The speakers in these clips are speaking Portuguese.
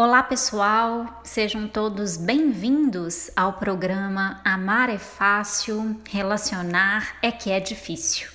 Olá pessoal, sejam todos bem-vindos ao programa Amar é Fácil, Relacionar é que é Difícil.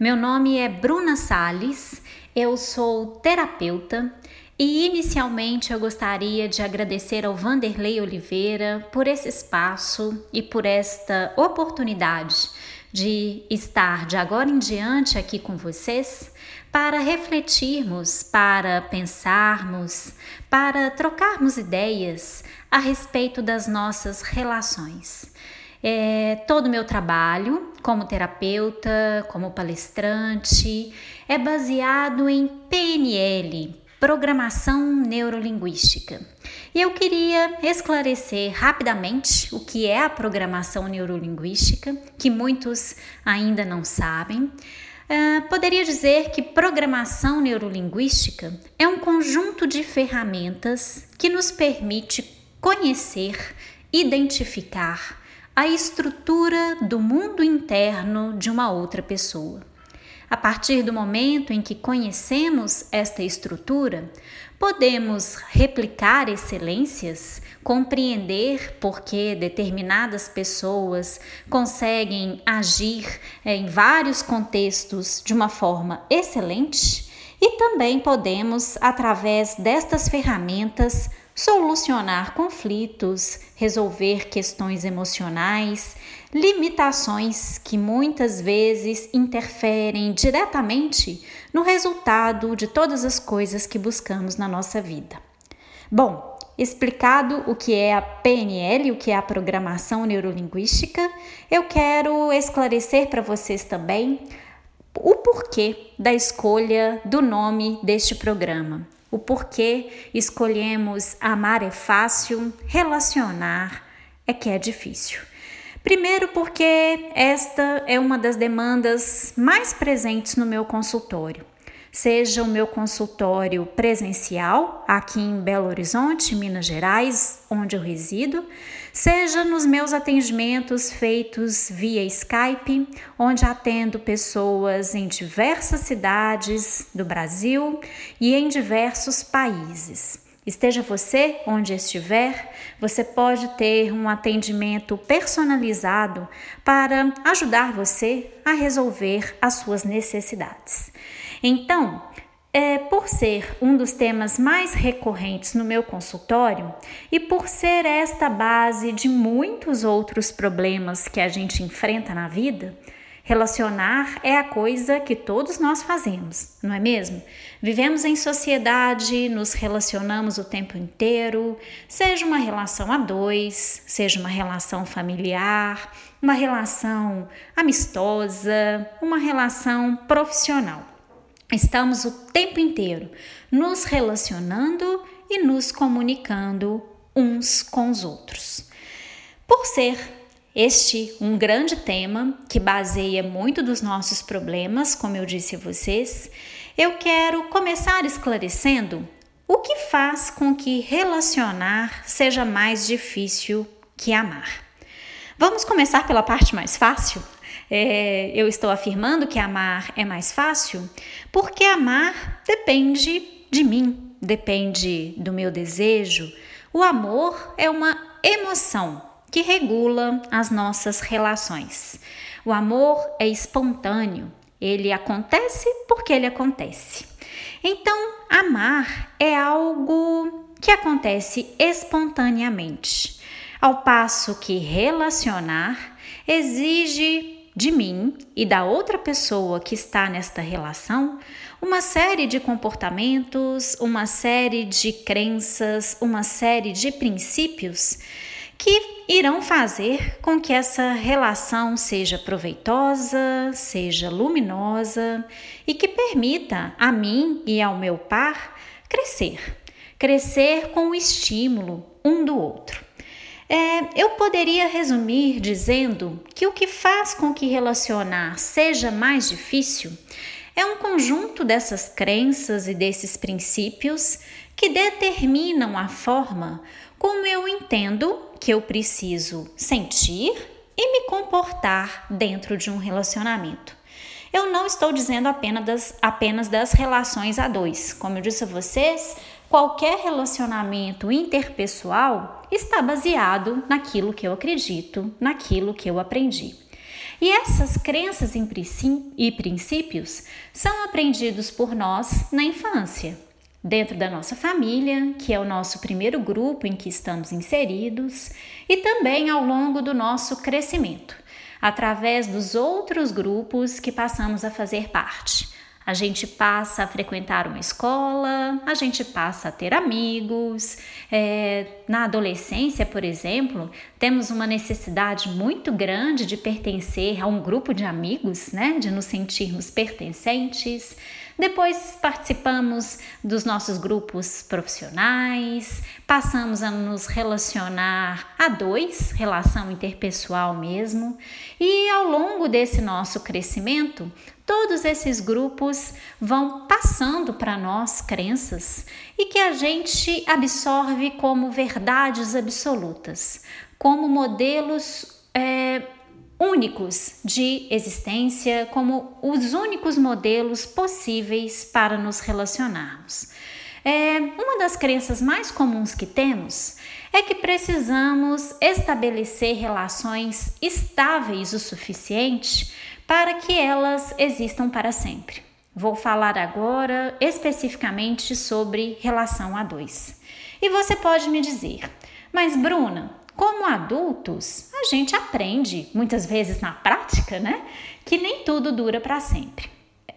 Meu nome é Bruna Sales, eu sou terapeuta e inicialmente eu gostaria de agradecer ao Vanderlei Oliveira por esse espaço e por esta oportunidade de estar de agora em diante aqui com vocês para refletirmos, para pensarmos, para trocarmos ideias a respeito das nossas relações. É, todo o meu trabalho como terapeuta, como palestrante, é baseado em PNL, Programação Neurolinguística. E eu queria esclarecer rapidamente o que é a programação neurolinguística, que muitos ainda não sabem. Uh, poderia dizer que programação neurolinguística é um conjunto de ferramentas que nos permite conhecer, identificar a estrutura do mundo interno de uma outra pessoa. A partir do momento em que conhecemos esta estrutura, podemos replicar excelências, compreender por que determinadas pessoas conseguem agir eh, em vários contextos de uma forma excelente e também podemos, através destas ferramentas, solucionar conflitos, resolver questões emocionais, limitações que muitas vezes interferem diretamente no resultado de todas as coisas que buscamos na nossa vida. Bom, explicado o que é a PNL, o que é a programação neurolinguística, eu quero esclarecer para vocês também o porquê da escolha do nome deste programa o porquê escolhemos amar é fácil, relacionar é que é difícil. Primeiro, porque esta é uma das demandas mais presentes no meu consultório. Seja o meu consultório presencial, aqui em Belo Horizonte, Minas Gerais, onde eu resido, seja nos meus atendimentos feitos via Skype, onde atendo pessoas em diversas cidades do Brasil e em diversos países. Esteja você onde estiver, você pode ter um atendimento personalizado para ajudar você a resolver as suas necessidades. Então, é, por ser um dos temas mais recorrentes no meu consultório e por ser esta base de muitos outros problemas que a gente enfrenta na vida, relacionar é a coisa que todos nós fazemos, não é mesmo? Vivemos em sociedade, nos relacionamos o tempo inteiro, seja uma relação a dois, seja uma relação familiar, uma relação amistosa, uma relação profissional. Estamos o tempo inteiro nos relacionando e nos comunicando uns com os outros. Por ser este um grande tema que baseia muito dos nossos problemas, como eu disse a vocês, eu quero começar esclarecendo o que faz com que relacionar seja mais difícil que amar. Vamos começar pela parte mais fácil? É, eu estou afirmando que amar é mais fácil? Porque amar depende de mim, depende do meu desejo. O amor é uma emoção que regula as nossas relações. O amor é espontâneo, ele acontece porque ele acontece. Então, amar é algo que acontece espontaneamente, ao passo que relacionar exige de mim e da outra pessoa que está nesta relação uma série de comportamentos, uma série de crenças, uma série de princípios que irão fazer com que essa relação seja proveitosa, seja luminosa e que permita a mim e ao meu par crescer. Crescer com o estímulo um do outro. É, eu poderia resumir dizendo que o que faz com que relacionar seja mais difícil é um conjunto dessas crenças e desses princípios que determinam a forma como eu entendo que eu preciso sentir e me comportar dentro de um relacionamento. Eu não estou dizendo apenas das, apenas das relações a dois. Como eu disse a vocês, qualquer relacionamento interpessoal está baseado naquilo que eu acredito, naquilo que eu aprendi. E essas crenças e princípios são aprendidos por nós na infância, dentro da nossa família, que é o nosso primeiro grupo em que estamos inseridos, e também ao longo do nosso crescimento, através dos outros grupos que passamos a fazer parte. A gente passa a frequentar uma escola, a gente passa a ter amigos. É, na adolescência, por exemplo, temos uma necessidade muito grande de pertencer a um grupo de amigos, né? De nos sentirmos pertencentes. Depois participamos dos nossos grupos profissionais, passamos a nos relacionar a dois, relação interpessoal mesmo, e ao longo desse nosso crescimento, todos esses grupos vão passando para nós crenças e que a gente absorve como verdades absolutas, como modelos é, únicos de existência, como os únicos modelos possíveis para nos relacionarmos. É, uma das crenças mais comuns que temos é que precisamos estabelecer relações estáveis o suficiente para que elas existam para sempre. Vou falar agora especificamente sobre relação a dois. E você pode me dizer, mas Bruna, como adultos, a gente aprende, muitas vezes na prática, né, que nem tudo dura para sempre.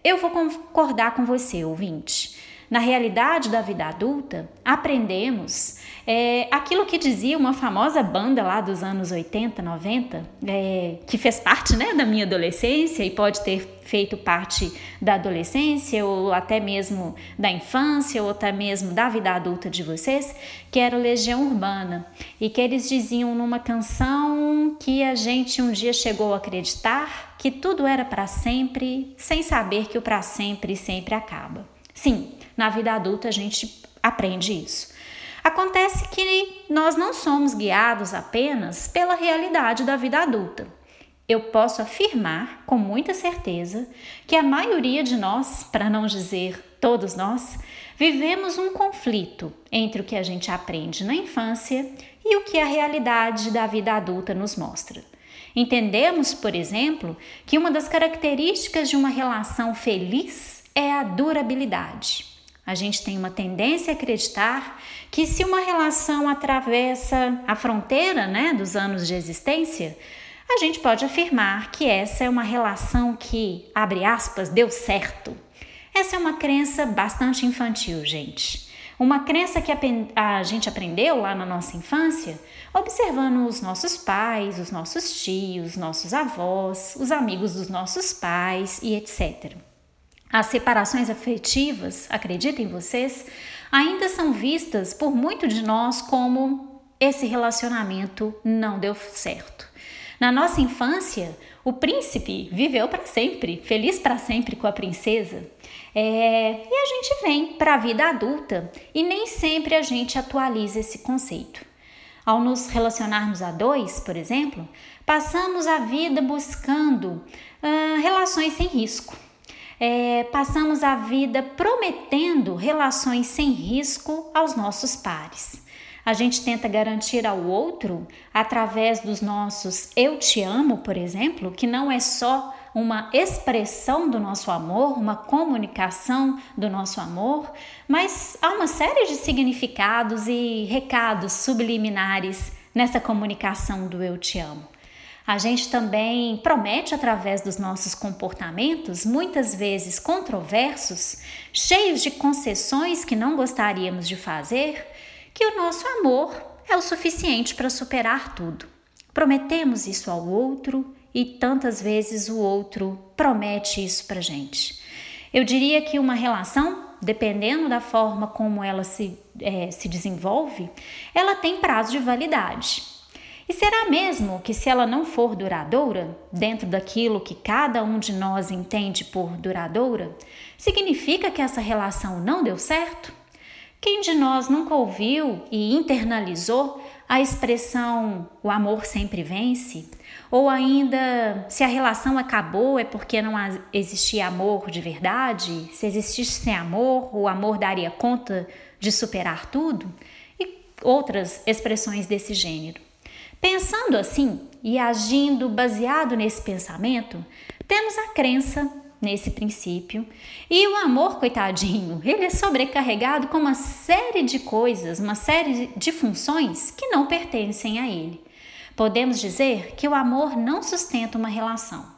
Eu vou concordar com você, ouvinte. Na realidade da vida adulta, aprendemos é, aquilo que dizia uma famosa banda lá dos anos 80, 90, é, que fez parte né, da minha adolescência e pode ter feito parte da adolescência ou até mesmo da infância ou até mesmo da vida adulta de vocês, que era Legião Urbana e que eles diziam numa canção que a gente um dia chegou a acreditar que tudo era para sempre, sem saber que o para sempre sempre acaba. Sim, na vida adulta a gente aprende isso. Acontece que nós não somos guiados apenas pela realidade da vida adulta. Eu posso afirmar com muita certeza que a maioria de nós, para não dizer todos nós, vivemos um conflito entre o que a gente aprende na infância e o que a realidade da vida adulta nos mostra. Entendemos, por exemplo, que uma das características de uma relação feliz é a durabilidade. A gente tem uma tendência a acreditar que se uma relação atravessa a fronteira né, dos anos de existência, a gente pode afirmar que essa é uma relação que, abre aspas, deu certo. Essa é uma crença bastante infantil, gente. Uma crença que a gente aprendeu lá na nossa infância, observando os nossos pais, os nossos tios, nossos avós, os amigos dos nossos pais e etc. As separações afetivas, acreditem vocês, ainda são vistas por muito de nós como esse relacionamento não deu certo. Na nossa infância, o príncipe viveu para sempre, feliz para sempre com a princesa. É, e a gente vem para a vida adulta e nem sempre a gente atualiza esse conceito. Ao nos relacionarmos a dois, por exemplo, passamos a vida buscando uh, relações sem risco é, passamos a vida prometendo relações sem risco aos nossos pares. A gente tenta garantir ao outro, através dos nossos eu te amo, por exemplo, que não é só uma expressão do nosso amor, uma comunicação do nosso amor, mas há uma série de significados e recados subliminares nessa comunicação do eu te amo. A gente também promete, através dos nossos comportamentos, muitas vezes controversos, cheios de concessões que não gostaríamos de fazer, que o nosso amor é o suficiente para superar tudo. Prometemos isso ao outro e tantas vezes o outro promete isso para gente. Eu diria que uma relação, dependendo da forma como ela se, é, se desenvolve, ela tem prazo de validade. E será mesmo que, se ela não for duradoura, dentro daquilo que cada um de nós entende por duradoura, significa que essa relação não deu certo? Quem de nós nunca ouviu e internalizou a expressão o amor sempre vence? Ou ainda, se a relação acabou é porque não existia amor de verdade? Se existisse amor, o amor daria conta de superar tudo e outras expressões desse gênero. Pensando assim e agindo baseado nesse pensamento, temos a crença nesse princípio e o amor, coitadinho, ele é sobrecarregado com uma série de coisas, uma série de funções que não pertencem a ele. Podemos dizer que o amor não sustenta uma relação.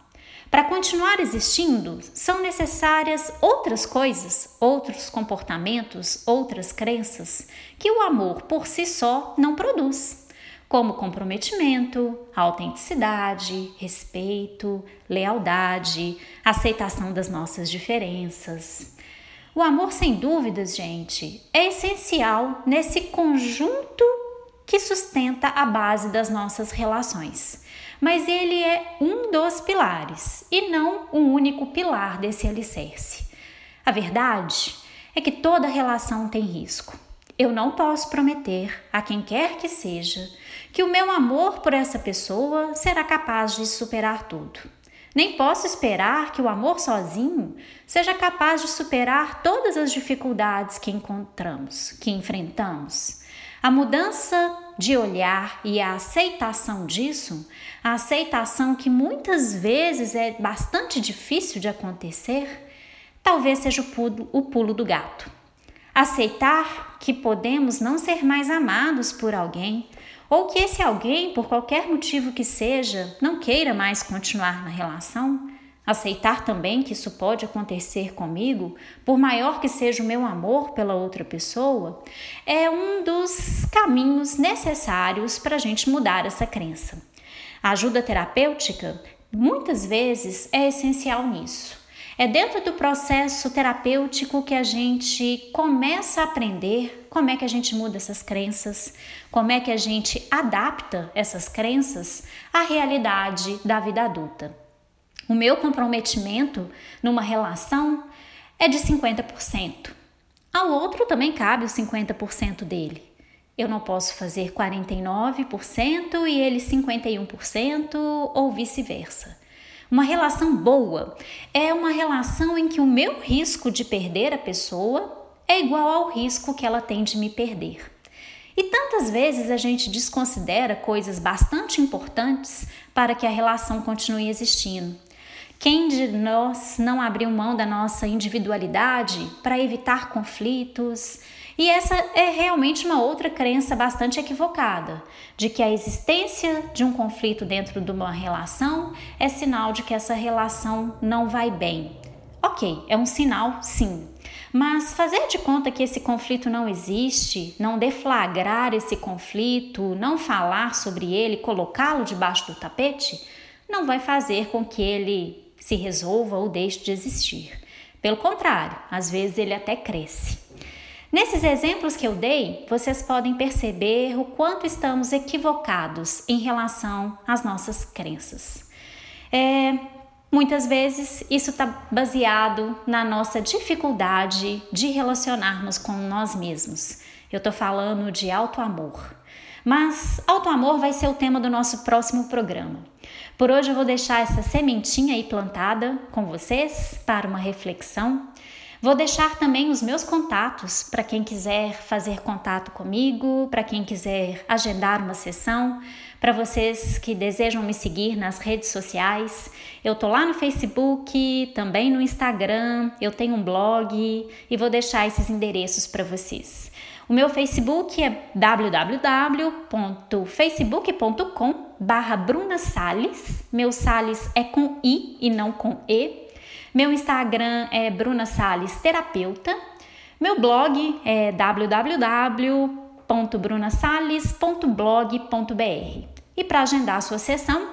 Para continuar existindo, são necessárias outras coisas, outros comportamentos, outras crenças que o amor por si só não produz, como comprometimento, autenticidade, respeito, lealdade, aceitação das nossas diferenças. O amor, sem dúvidas, gente, é essencial nesse conjunto que sustenta a base das nossas relações mas ele é um dos pilares e não o único pilar desse alicerce. A verdade é que toda relação tem risco. Eu não posso prometer a quem quer que seja que o meu amor por essa pessoa será capaz de superar tudo. Nem posso esperar que o amor sozinho seja capaz de superar todas as dificuldades que encontramos, que enfrentamos. A mudança de olhar e a aceitação disso, a aceitação que muitas vezes é bastante difícil de acontecer, talvez seja o pulo, o pulo do gato. Aceitar que podemos não ser mais amados por alguém, ou que esse alguém, por qualquer motivo que seja, não queira mais continuar na relação, Aceitar também que isso pode acontecer comigo, por maior que seja o meu amor pela outra pessoa, é um dos caminhos necessários para a gente mudar essa crença. A ajuda terapêutica, muitas vezes, é essencial nisso. É dentro do processo terapêutico que a gente começa a aprender como é que a gente muda essas crenças, como é que a gente adapta essas crenças à realidade da vida adulta. O meu comprometimento numa relação é de 50%. Ao outro também cabe os 50% dele. Eu não posso fazer 49% e ele 51% ou vice-versa. Uma relação boa é uma relação em que o meu risco de perder a pessoa é igual ao risco que ela tem de me perder. E tantas vezes a gente desconsidera coisas bastante importantes para que a relação continue existindo. Quem de nós não abriu mão da nossa individualidade para evitar conflitos? E essa é realmente uma outra crença bastante equivocada, de que a existência de um conflito dentro de uma relação é sinal de que essa relação não vai bem. Ok, é um sinal, sim. Mas fazer de conta que esse conflito não existe, não deflagrar esse conflito, não falar sobre ele, colocá-lo debaixo do tapete, não vai fazer com que ele se resolva ou deixe de existir. Pelo contrário, às vezes ele até cresce. Nesses exemplos que eu dei, vocês podem perceber o quanto estamos equivocados em relação às nossas crenças. É, muitas vezes isso está baseado na nossa dificuldade de relacionarmos com nós mesmos. Eu estou falando de auto-amor. Mas auto-amor vai ser o tema do nosso próximo programa. Por hoje eu vou deixar essa sementinha aí plantada com vocês para uma reflexão. Vou deixar também os meus contatos para quem quiser fazer contato comigo, para quem quiser agendar uma sessão, para vocês que desejam me seguir nas redes sociais. Eu tô lá no Facebook, também no Instagram, eu tenho um blog e vou deixar esses endereços para vocês. O meu Facebook é www.facebook.com barra Bruna Salles. Meu Salles é com I e não com E. Meu Instagram é Bruna Salles Terapeuta. Meu blog é www.brunasales.blog.br. E para agendar a sua sessão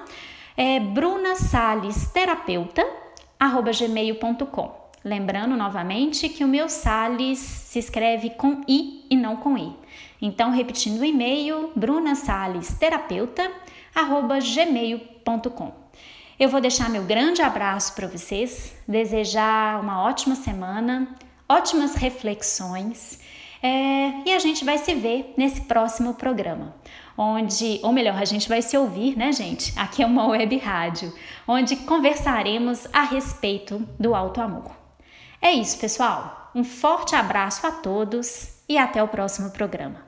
é brunasalesterapeuta@gmail.com. Lembrando novamente que o meu Sales se escreve com I e não com I. Então, repetindo o e-mail, brunasalesterapeuta.gmail.com. Eu vou deixar meu grande abraço para vocês, desejar uma ótima semana, ótimas reflexões é, e a gente vai se ver nesse próximo programa, onde, ou melhor, a gente vai se ouvir, né, gente? Aqui é uma web rádio, onde conversaremos a respeito do alto amor. É isso, pessoal. Um forte abraço a todos e até o próximo programa.